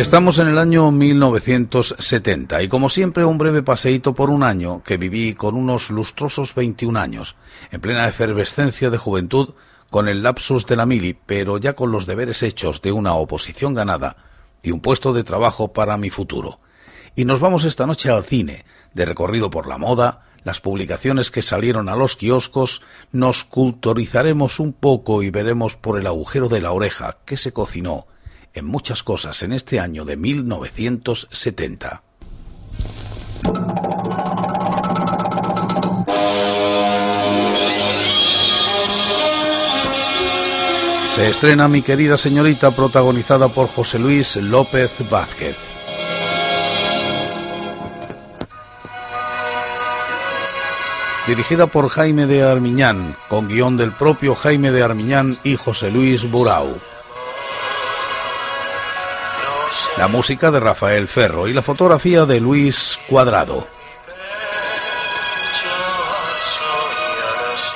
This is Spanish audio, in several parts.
Estamos en el año 1970 y como siempre un breve paseíto por un año que viví con unos lustrosos 21 años, en plena efervescencia de juventud, con el lapsus de la mili, pero ya con los deberes hechos de una oposición ganada y un puesto de trabajo para mi futuro. Y nos vamos esta noche al cine, de recorrido por la moda, las publicaciones que salieron a los kioscos, nos culturizaremos un poco y veremos por el agujero de la oreja que se cocinó en muchas cosas en este año de 1970. Se estrena Mi querida señorita protagonizada por José Luis López Vázquez. Dirigida por Jaime de Armiñán, con guion del propio Jaime de Armiñán y José Luis Burau. La música de Rafael Ferro y la fotografía de Luis Cuadrado.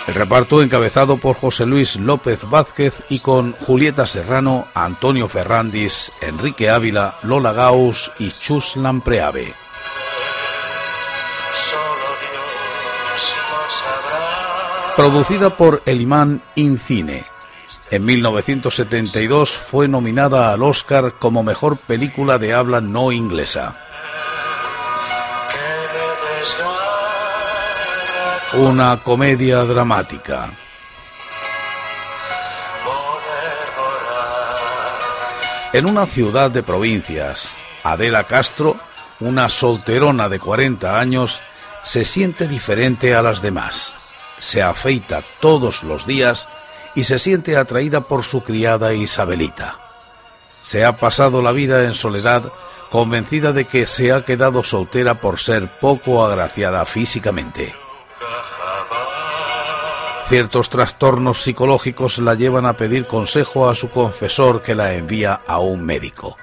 El reparto encabezado por José Luis López Vázquez y con Julieta Serrano, Antonio Ferrandis, Enrique Ávila, Lola Gauss y Chus Lampreave. Producida por El Imán Incine en 1972 fue nominada al Oscar como mejor película de habla no inglesa. Una comedia dramática. En una ciudad de provincias, Adela Castro, una solterona de 40 años, se siente diferente a las demás. Se afeita todos los días y se siente atraída por su criada Isabelita. Se ha pasado la vida en soledad, convencida de que se ha quedado soltera por ser poco agraciada físicamente. Ciertos trastornos psicológicos la llevan a pedir consejo a su confesor que la envía a un médico.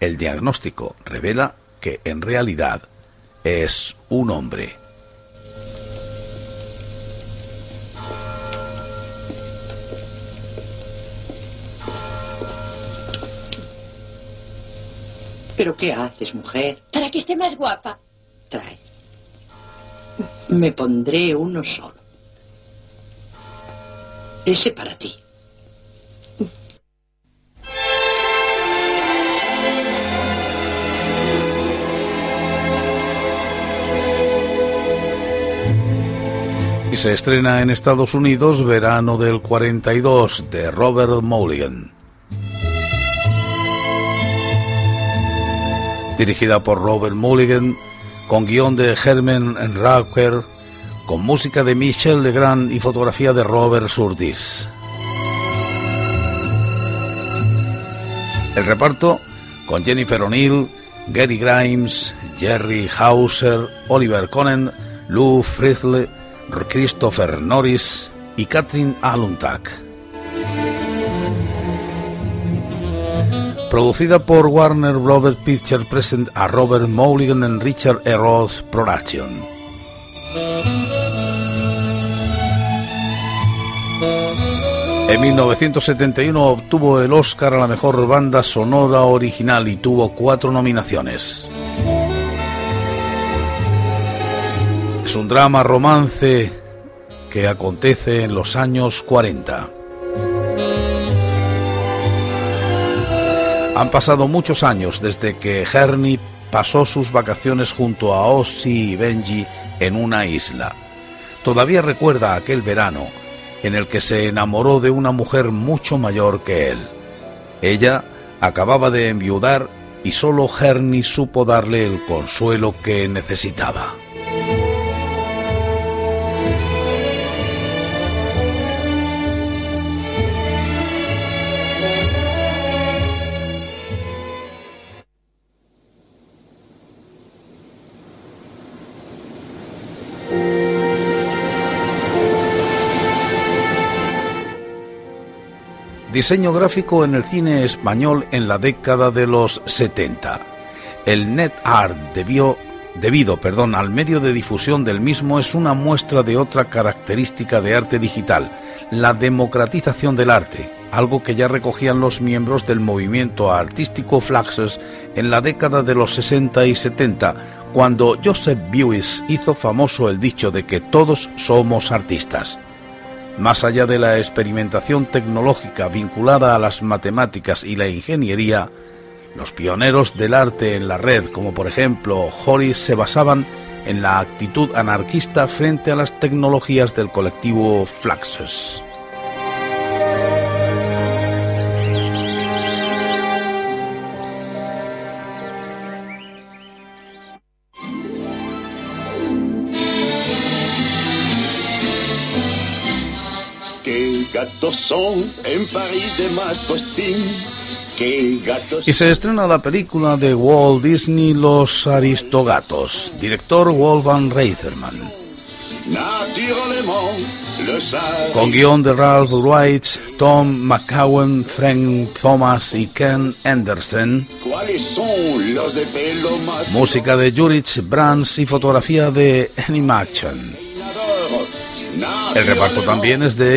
El diagnóstico revela que en realidad es un hombre. ¿Pero qué haces, mujer? Para que esté más guapa. Trae. Me pondré uno solo. Ese para ti. Y se estrena en Estados Unidos Verano del 42 de Robert Mulligan. Dirigida por Robert Mulligan, con guion de Herman Raucher, con música de Michel Legrand y fotografía de Robert Surdis. El reparto con Jennifer O'Neill, Gary Grimes, Jerry Hauser, Oliver Conan, Lou Frizzle, Christopher Norris y Catherine Aluntak. Producida por Warner Brothers Pictures Present a Robert Mulligan and Richard E. Roth Production. En 1971 obtuvo el Oscar a la mejor banda sonora original y tuvo cuatro nominaciones. Es un drama romance que acontece en los años 40. Han pasado muchos años desde que Hernie pasó sus vacaciones junto a Ossie y Benji en una isla. Todavía recuerda aquel verano en el que se enamoró de una mujer mucho mayor que él. Ella acababa de enviudar y solo Hernie supo darle el consuelo que necesitaba. Diseño gráfico en el cine español en la década de los 70. El net art debió, debido perdón, al medio de difusión del mismo es una muestra de otra característica de arte digital, la democratización del arte, algo que ya recogían los miembros del movimiento artístico Flaxus en la década de los 60 y 70, cuando Joseph Beuys hizo famoso el dicho de que todos somos artistas. Más allá de la experimentación tecnológica vinculada a las matemáticas y la ingeniería, los pioneros del arte en la red, como por ejemplo Horace, se basaban en la actitud anarquista frente a las tecnologías del colectivo Fluxus. Y se estrena la película de Walt Disney Los Aristogatos, director Wolfgang Reitherman. Con guion de Ralph Wright, Tom McCowan, Frank Thomas y Ken Anderson. Música de Jurich Brands y fotografía de Animaction. El reparto también es de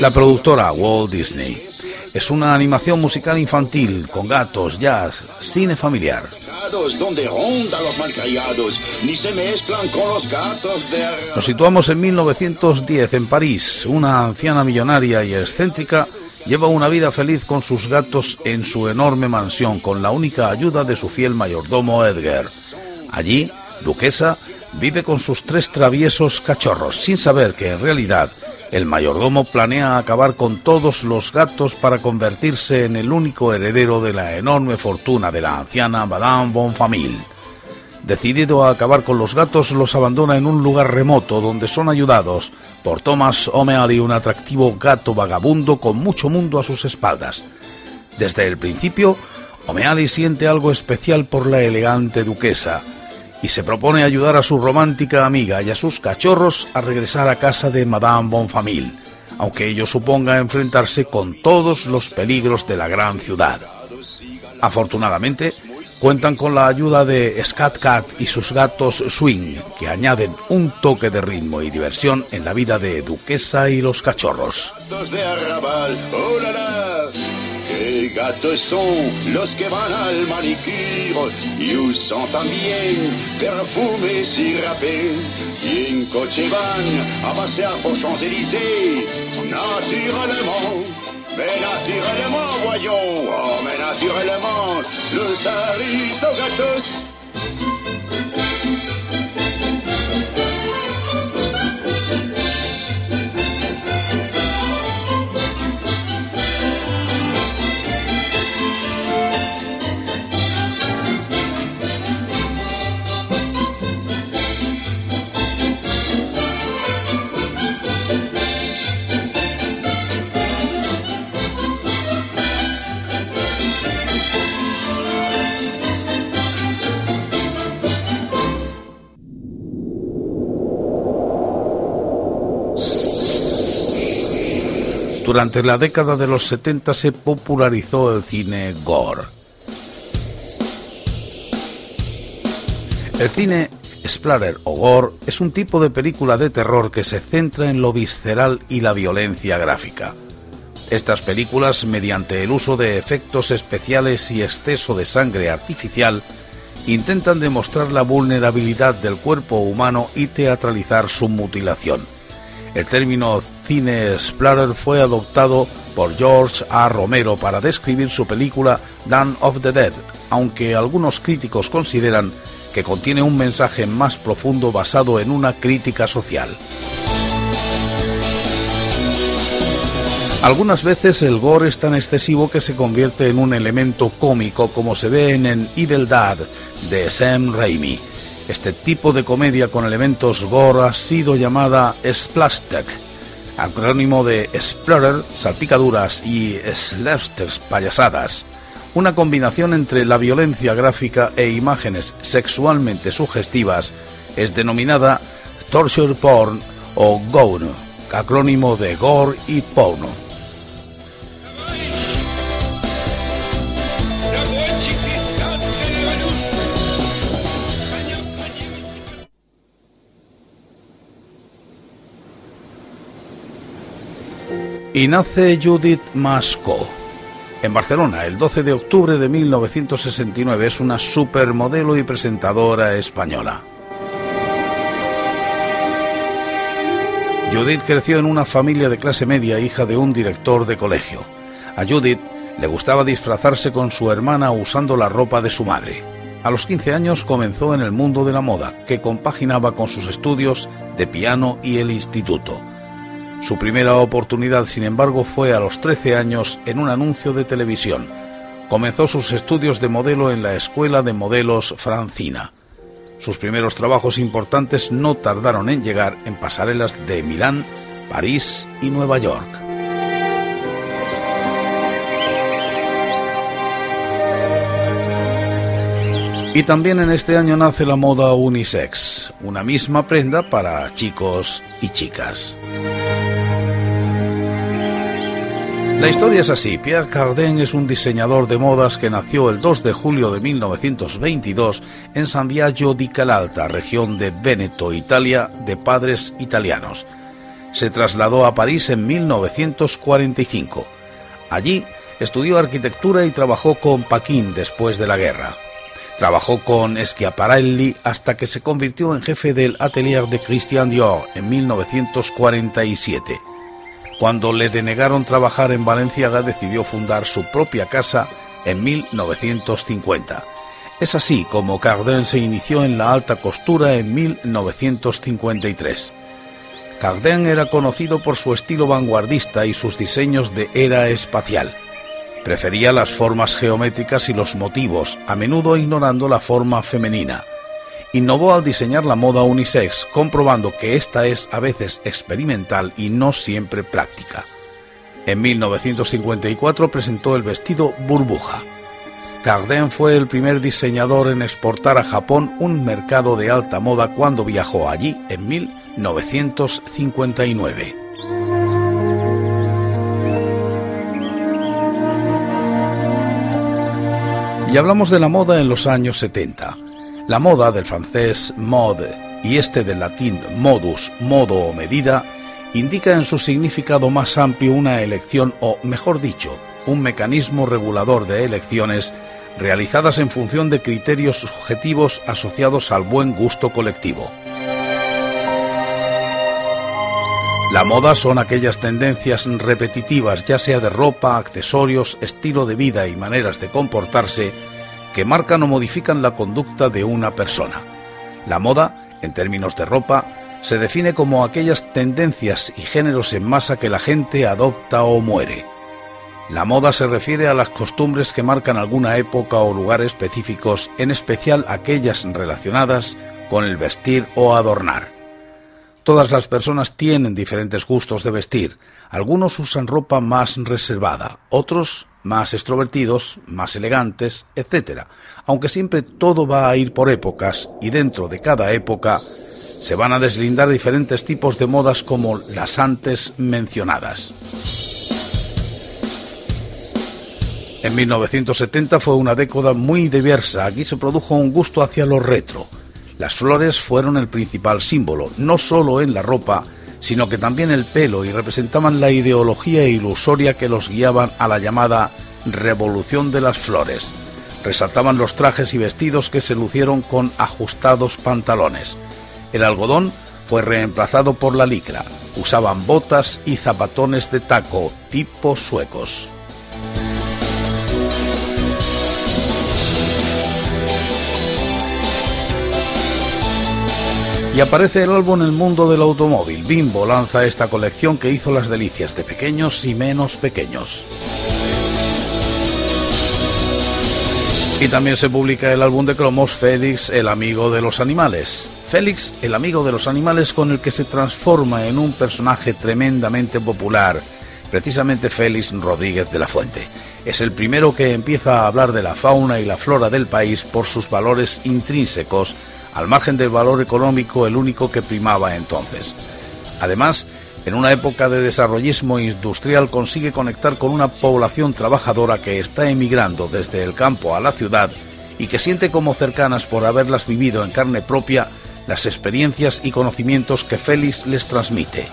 La productora Walt Disney. Es una animación musical infantil con gatos, jazz, cine familiar. Nos situamos en 1910 en París. Una anciana millonaria y excéntrica lleva una vida feliz con sus gatos en su enorme mansión con la única ayuda de su fiel mayordomo Edgar. Allí, Duquesa vive con sus tres traviesos cachorros, sin saber que en realidad el mayordomo planea acabar con todos los gatos para convertirse en el único heredero de la enorme fortuna de la anciana Madame Bonfamille. Decidido a acabar con los gatos, los abandona en un lugar remoto donde son ayudados por Thomas O'Malley, un atractivo gato vagabundo con mucho mundo a sus espaldas. Desde el principio, O'Malley siente algo especial por la elegante duquesa, y se propone ayudar a su romántica amiga y a sus cachorros a regresar a casa de Madame Bonfamille, aunque ello suponga enfrentarse con todos los peligros de la gran ciudad. Afortunadamente, cuentan con la ayuda de Scat Cat y sus gatos Swing, que añaden un toque de ritmo y diversión en la vida de Duquesa y los cachorros. Les gatos sont los que van al manicure y usan también perfume sirapé. Y en coche van a pasear por Champs-Élysées, naturellement. Mais naturellement, voyons, oh, mais naturellement, los aristogatos Durante la década de los 70 se popularizó el cine gore. El cine splatter o gore es un tipo de película de terror que se centra en lo visceral y la violencia gráfica. Estas películas, mediante el uso de efectos especiales y exceso de sangre artificial, intentan demostrar la vulnerabilidad del cuerpo humano y teatralizar su mutilación. El término cine splatter fue adoptado por George A. Romero para describir su película Dawn of the Dead, aunque algunos críticos consideran que contiene un mensaje más profundo basado en una crítica social. Algunas veces el gore es tan excesivo que se convierte en un elemento cómico como se ve en Evil Dad de Sam Raimi este tipo de comedia con elementos gore ha sido llamada Splastic, acrónimo de Explorer, salpicaduras y slapsticks payasadas, una combinación entre la violencia gráfica e imágenes sexualmente sugestivas es denominada torture porn o GOUN, acrónimo de Gore y Porno. Y nace Judith Masco. En Barcelona, el 12 de octubre de 1969, es una supermodelo y presentadora española. Judith creció en una familia de clase media, hija de un director de colegio. A Judith le gustaba disfrazarse con su hermana usando la ropa de su madre. A los 15 años comenzó en el mundo de la moda, que compaginaba con sus estudios de piano y el instituto. Su primera oportunidad, sin embargo, fue a los 13 años en un anuncio de televisión. Comenzó sus estudios de modelo en la Escuela de Modelos Francina. Sus primeros trabajos importantes no tardaron en llegar en pasarelas de Milán, París y Nueva York. Y también en este año nace la moda unisex, una misma prenda para chicos y chicas. La historia es así. Pierre Cardin es un diseñador de modas que nació el 2 de julio de 1922 en San Biagio di Calalta, región de Véneto, Italia, de padres italianos. Se trasladó a París en 1945. Allí estudió arquitectura y trabajó con Paquin después de la guerra. Trabajó con Schiaparelli hasta que se convirtió en jefe del atelier de Christian Dior en 1947. Cuando le denegaron trabajar en Valenciaga decidió fundar su propia casa en 1950. Es así como Cardin se inició en la alta costura en 1953. Cardin era conocido por su estilo vanguardista y sus diseños de era espacial. Prefería las formas geométricas y los motivos, a menudo ignorando la forma femenina innovó al diseñar la moda unisex, comprobando que esta es a veces experimental y no siempre práctica. En 1954 presentó el vestido burbuja. Cardin fue el primer diseñador en exportar a Japón un mercado de alta moda cuando viajó allí en 1959. Y hablamos de la moda en los años 70. La moda del francés mode y este del latín modus, modo o medida, indica en su significado más amplio una elección o, mejor dicho, un mecanismo regulador de elecciones realizadas en función de criterios subjetivos asociados al buen gusto colectivo. La moda son aquellas tendencias repetitivas, ya sea de ropa, accesorios, estilo de vida y maneras de comportarse, que marcan o modifican la conducta de una persona. La moda, en términos de ropa, se define como aquellas tendencias y géneros en masa que la gente adopta o muere. La moda se refiere a las costumbres que marcan alguna época o lugar específicos, en especial aquellas relacionadas con el vestir o adornar. Todas las personas tienen diferentes gustos de vestir. Algunos usan ropa más reservada, otros más extrovertidos, más elegantes, etc. Aunque siempre todo va a ir por épocas y dentro de cada época se van a deslindar diferentes tipos de modas como las antes mencionadas. En 1970 fue una década muy diversa. Aquí se produjo un gusto hacia lo retro. Las flores fueron el principal símbolo, no solo en la ropa, sino que también el pelo y representaban la ideología ilusoria que los guiaban a la llamada revolución de las flores. Resaltaban los trajes y vestidos que se lucieron con ajustados pantalones. El algodón fue reemplazado por la licra. Usaban botas y zapatones de taco tipo suecos. Y aparece el álbum El Mundo del Automóvil. Bimbo lanza esta colección que hizo las delicias de pequeños y menos pequeños. Y también se publica el álbum de cromos Félix, el amigo de los animales. Félix, el amigo de los animales con el que se transforma en un personaje tremendamente popular, precisamente Félix Rodríguez de la Fuente. Es el primero que empieza a hablar de la fauna y la flora del país por sus valores intrínsecos al margen del valor económico el único que primaba entonces. Además, en una época de desarrollismo industrial consigue conectar con una población trabajadora que está emigrando desde el campo a la ciudad y que siente como cercanas por haberlas vivido en carne propia las experiencias y conocimientos que Félix les transmite.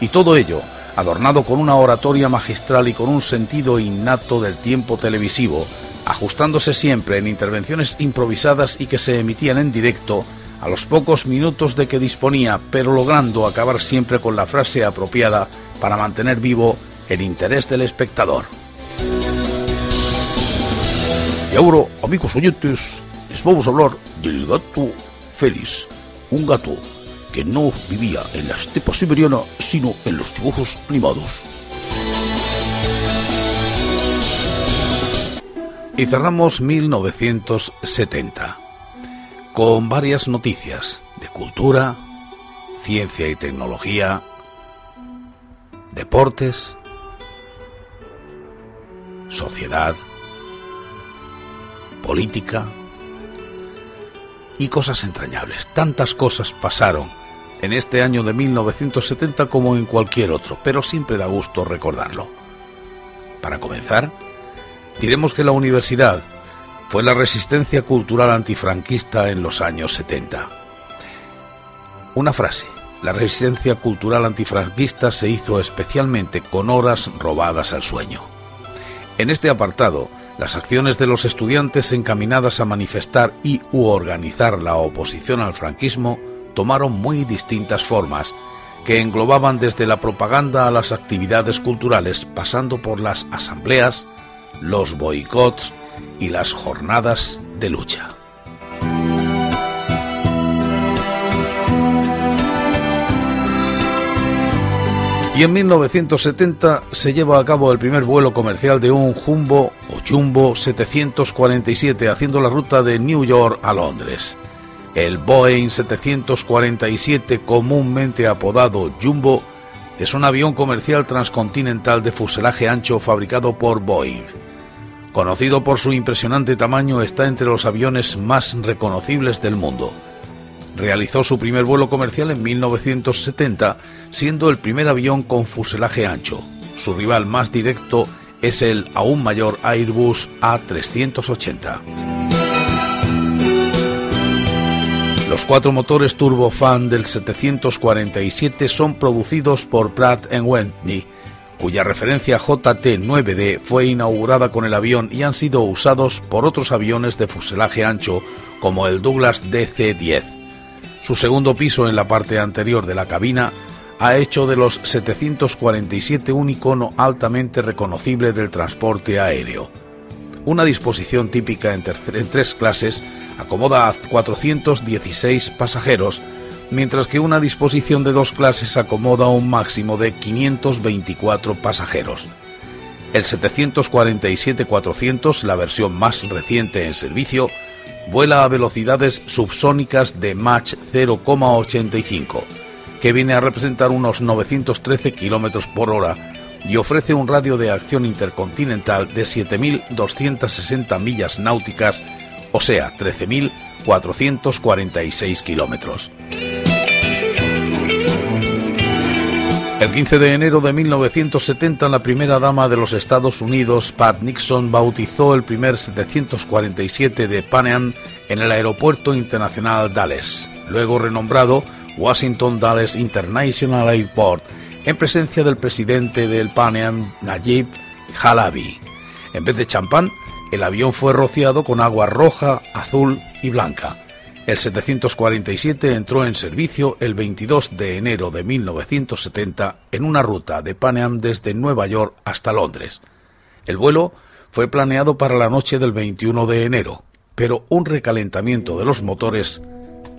Y todo ello adornado con una oratoria magistral y con un sentido innato del tiempo televisivo, ajustándose siempre en intervenciones improvisadas y que se emitían en directo a los pocos minutos de que disponía, pero logrando acabar siempre con la frase apropiada para mantener vivo el interés del espectador. Y ahora, amigos oyentes, les vamos a hablar del gato Félix, un gato que no vivía en la estepa siberiana, sino en los dibujos animados. Y cerramos 1970 con varias noticias de cultura, ciencia y tecnología, deportes, sociedad, política y cosas entrañables. Tantas cosas pasaron en este año de 1970 como en cualquier otro, pero siempre da gusto recordarlo. Para comenzar, diremos que la universidad fue la resistencia cultural antifranquista en los años 70. Una frase. La resistencia cultural antifranquista se hizo especialmente con horas robadas al sueño. En este apartado, las acciones de los estudiantes encaminadas a manifestar y u organizar la oposición al franquismo tomaron muy distintas formas, que englobaban desde la propaganda a las actividades culturales, pasando por las asambleas, los boicots, y las jornadas de lucha. Y en 1970 se lleva a cabo el primer vuelo comercial de un Jumbo o Jumbo 747 haciendo la ruta de New York a Londres. El Boeing 747, comúnmente apodado Jumbo, es un avión comercial transcontinental de fuselaje ancho fabricado por Boeing. Conocido por su impresionante tamaño, está entre los aviones más reconocibles del mundo. Realizó su primer vuelo comercial en 1970, siendo el primer avión con fuselaje ancho. Su rival más directo es el aún mayor Airbus A380. Los cuatro motores turbofan del 747 son producidos por Pratt Whitney cuya referencia JT-9D fue inaugurada con el avión y han sido usados por otros aviones de fuselaje ancho como el Douglas DC-10. Su segundo piso en la parte anterior de la cabina ha hecho de los 747 un icono altamente reconocible del transporte aéreo. Una disposición típica en, tres clases acomoda a 416 pasajeros mientras que una disposición de dos clases acomoda un máximo de 524 pasajeros. El 747-400, la versión más reciente en servicio, vuela a velocidades subsónicas de Mach 0,85, que viene a representar unos 913 km por hora y ofrece un radio de acción intercontinental de 7.260 millas náuticas, o sea, 13.446 kilómetros. El 15 de enero de 1970, la primera dama de los Estados Unidos, Pat Nixon, bautizó el primer 747 de Pan Am en el Aeropuerto Internacional Dallas, luego renombrado Washington Dallas International Airport, en presencia del presidente del Pan Am, Najib Halabi. En vez de champán, el avión fue rociado con agua roja, azul y blanca. El 747 entró en servicio el 22 de enero de 1970 en una ruta de Pan desde Nueva York hasta Londres. El vuelo fue planeado para la noche del 21 de enero, pero un recalentamiento de los motores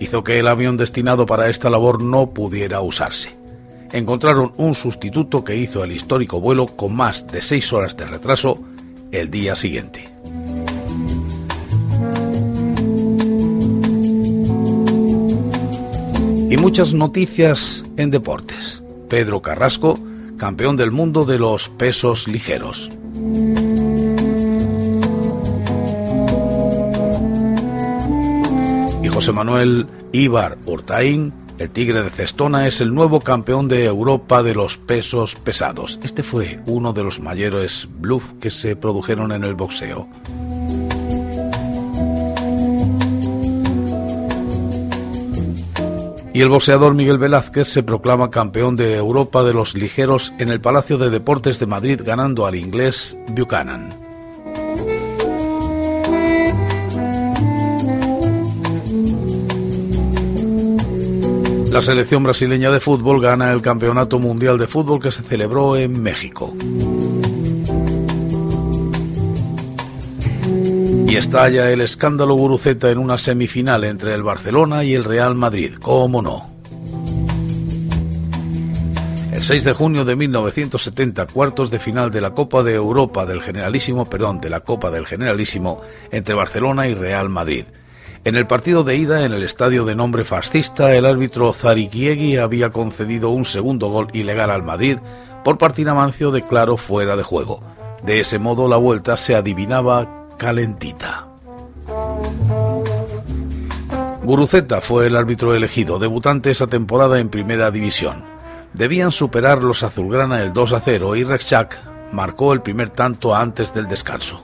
hizo que el avión destinado para esta labor no pudiera usarse. Encontraron un sustituto que hizo el histórico vuelo con más de seis horas de retraso el día siguiente. Y muchas noticias en deportes. Pedro Carrasco, campeón del mundo de los pesos ligeros. Y José Manuel Ibar Hurtaín, El Tigre de Cestona es el nuevo campeón de Europa de los pesos pesados. Este fue uno de los mayores bluff que se produjeron en el boxeo. Y el boxeador Miguel Velázquez se proclama campeón de Europa de los ligeros en el Palacio de Deportes de Madrid ganando al inglés Buchanan. La selección brasileña de fútbol gana el Campeonato Mundial de Fútbol que se celebró en México. Y estalla el escándalo Guruceta en una semifinal entre el Barcelona y el Real Madrid, ¿cómo no? El 6 de junio de 1970, cuartos de final de la Copa de Europa del Generalísimo, perdón, de la Copa del Generalísimo entre Barcelona y Real Madrid. En el partido de ida en el estadio de nombre fascista, el árbitro Zarikiegui había concedido un segundo gol ilegal al Madrid por partida mancio de fuera de juego. De ese modo la vuelta se adivinaba calentita. Guruceta fue el árbitro elegido, debutante esa temporada en Primera División. Debían superar los azulgrana el 2 a 0 y Rexchak marcó el primer tanto antes del descanso.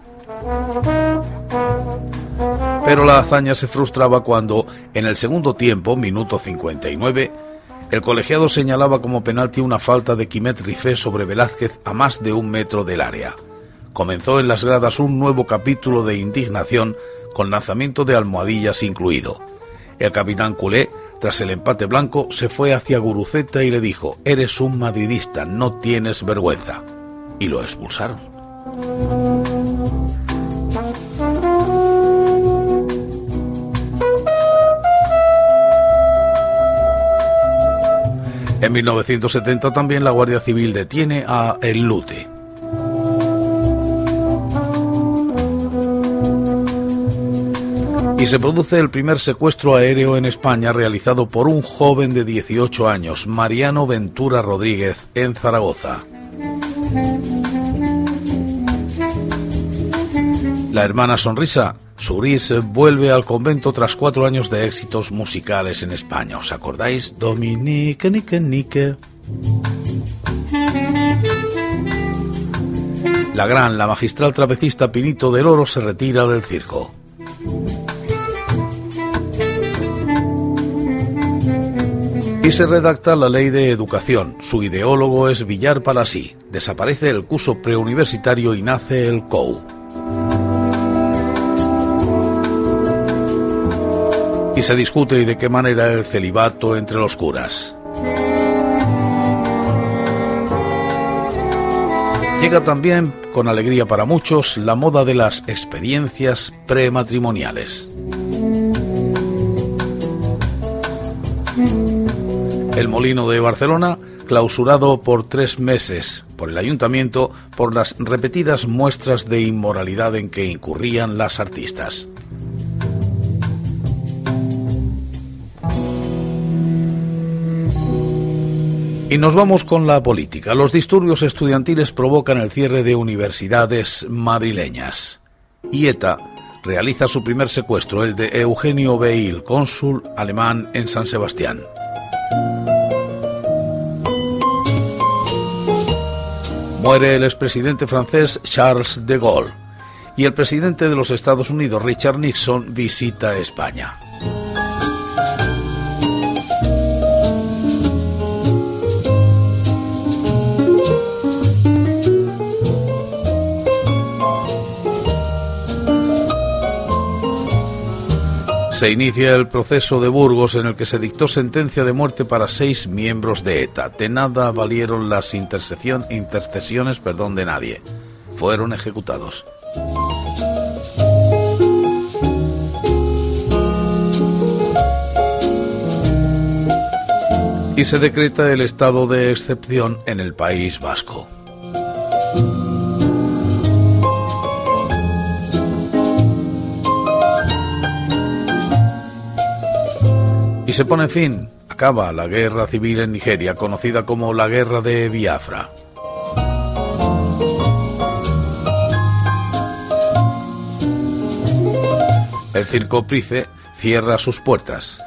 Pero la hazaña se frustraba cuando, en el segundo tiempo, minuto 59, el colegiado señalaba como penalti una falta de Quimet Rifé sobre Velázquez a más de un metro del área comenzó en las gradas un nuevo capítulo de indignación con lanzamiento de almohadillas incluido. El capitán culé, tras el empate blanco, se fue hacia Guruceta y le dijo, Eres un madridista, no tienes vergüenza. Y lo expulsaron. En 1970 también la Guardia Civil detiene a El Lute, y se produce el primer secuestro aéreo en España realizado por un joven de 18 años, Mariano Ventura Rodríguez, en Zaragoza. La hermana Sonrisa, Suris, vuelve al convento tras cuatro años de éxitos musicales en España. ¿Os acordáis? Dominique, Nique, Nique. La gran, la magistral trapecista Pinito del Oro se retira del circo. Y se redacta la ley de educación. Su ideólogo es Villar Palasí. Desaparece el curso preuniversitario y nace el COU. Y se discute de qué manera el celibato entre los curas. Llega también, con alegría para muchos, la moda de las experiencias prematrimoniales. El Molino de Barcelona, clausurado por tres meses por el ayuntamiento por las repetidas muestras de inmoralidad en que incurrían las artistas. Y nos vamos con la política. Los disturbios estudiantiles provocan el cierre de universidades madrileñas. Y ETA realiza su primer secuestro, el de Eugenio Beil, cónsul alemán en San Sebastián. Muere el expresidente francés Charles de Gaulle y el presidente de los Estados Unidos Richard Nixon visita España. Se inicia el proceso de Burgos en el que se dictó sentencia de muerte para seis miembros de ETA. De nada valieron las intercesiones perdón, de nadie. Fueron ejecutados. Y se decreta el estado de excepción en el País Vasco. Y se pone fin, acaba la guerra civil en Nigeria, conocida como la Guerra de Biafra. El circo Price cierra sus puertas.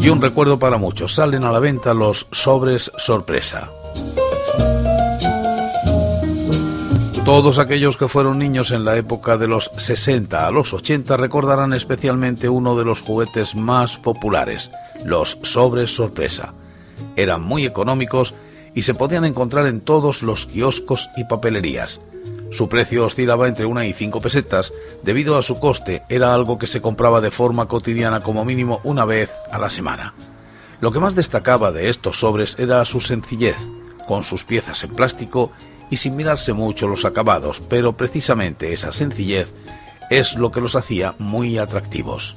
Y un recuerdo para muchos, salen a la venta los sobres sorpresa. Todos aquellos que fueron niños en la época de los 60 a los 80 recordarán especialmente uno de los juguetes más populares, los sobres sorpresa. Eran muy económicos y se podían encontrar en todos los kioscos y papelerías. Su precio oscilaba entre una y cinco pesetas, debido a su coste era algo que se compraba de forma cotidiana como mínimo una vez a la semana. Lo que más destacaba de estos sobres era su sencillez, con sus piezas en plástico y sin mirarse mucho los acabados, pero precisamente esa sencillez es lo que los hacía muy atractivos.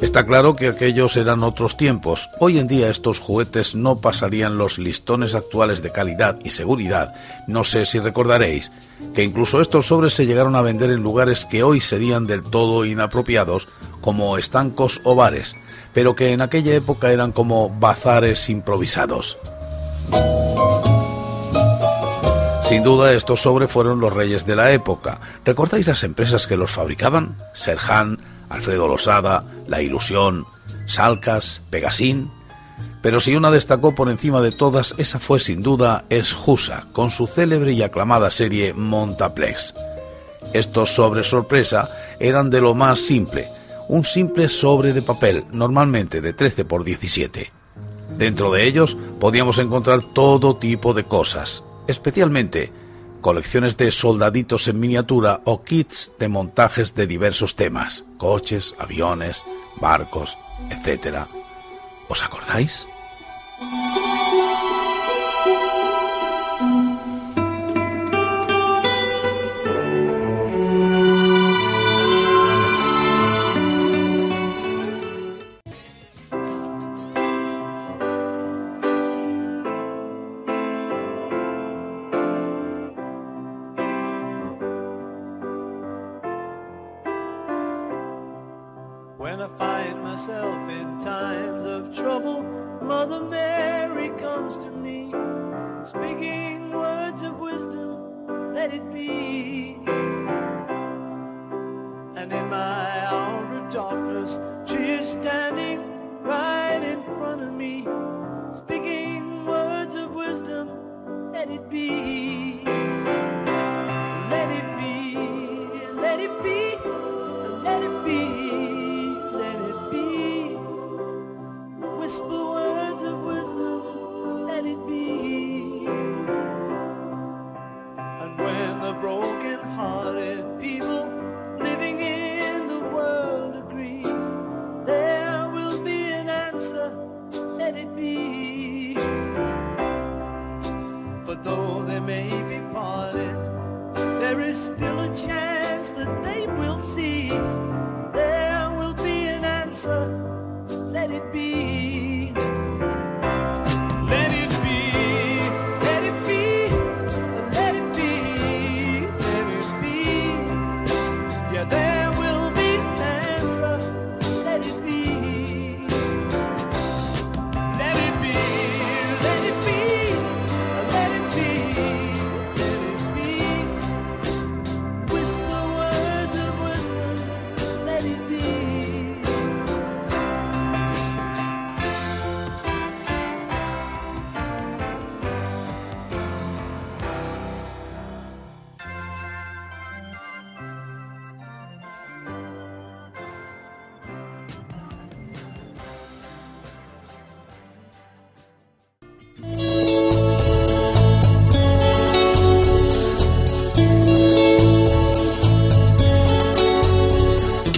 Está claro que aquellos eran otros tiempos. Hoy en día estos juguetes no pasarían los listones actuales de calidad y seguridad. No sé si recordaréis que incluso estos sobres se llegaron a vender en lugares que hoy serían del todo inapropiados, como estancos o bares, pero que en aquella época eran como bazares improvisados. Sin duda estos sobres fueron los reyes de la época. ¿Recordáis las empresas que los fabricaban? Serhan, Alfredo Losada, La Ilusión, Salcas, Pegasín. Pero si una destacó por encima de todas, esa fue sin duda Esjusa, con su célebre y aclamada serie Montaplex. Estos sobres sorpresa eran de lo más simple, un simple sobre de papel, normalmente de 13 por 17. Dentro de ellos podíamos encontrar todo tipo de cosas, especialmente colecciones de soldaditos en miniatura o kits de montajes de diversos temas, coches, aviones, barcos, etc. ¿Os acordáis?